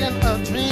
making a dream.